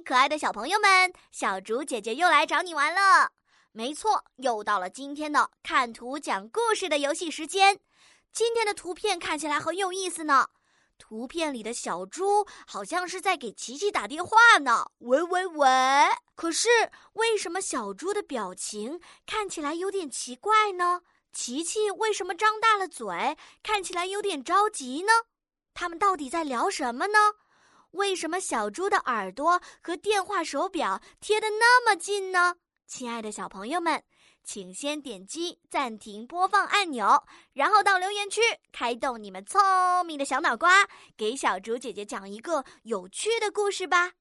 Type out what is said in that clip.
可爱的小朋友们，小竹姐姐又来找你玩了。没错，又到了今天的看图讲故事的游戏时间。今天的图片看起来很有意思呢。图片里的小猪好像是在给琪琪打电话呢。喂喂喂！可是为什么小猪的表情看起来有点奇怪呢？琪琪为什么张大了嘴，看起来有点着急呢？他们到底在聊什么呢？为什么小猪的耳朵和电话手表贴得那么近呢？亲爱的小朋友们，请先点击暂停播放按钮，然后到留言区开动你们聪明的小脑瓜，给小猪姐姐讲一个有趣的故事吧。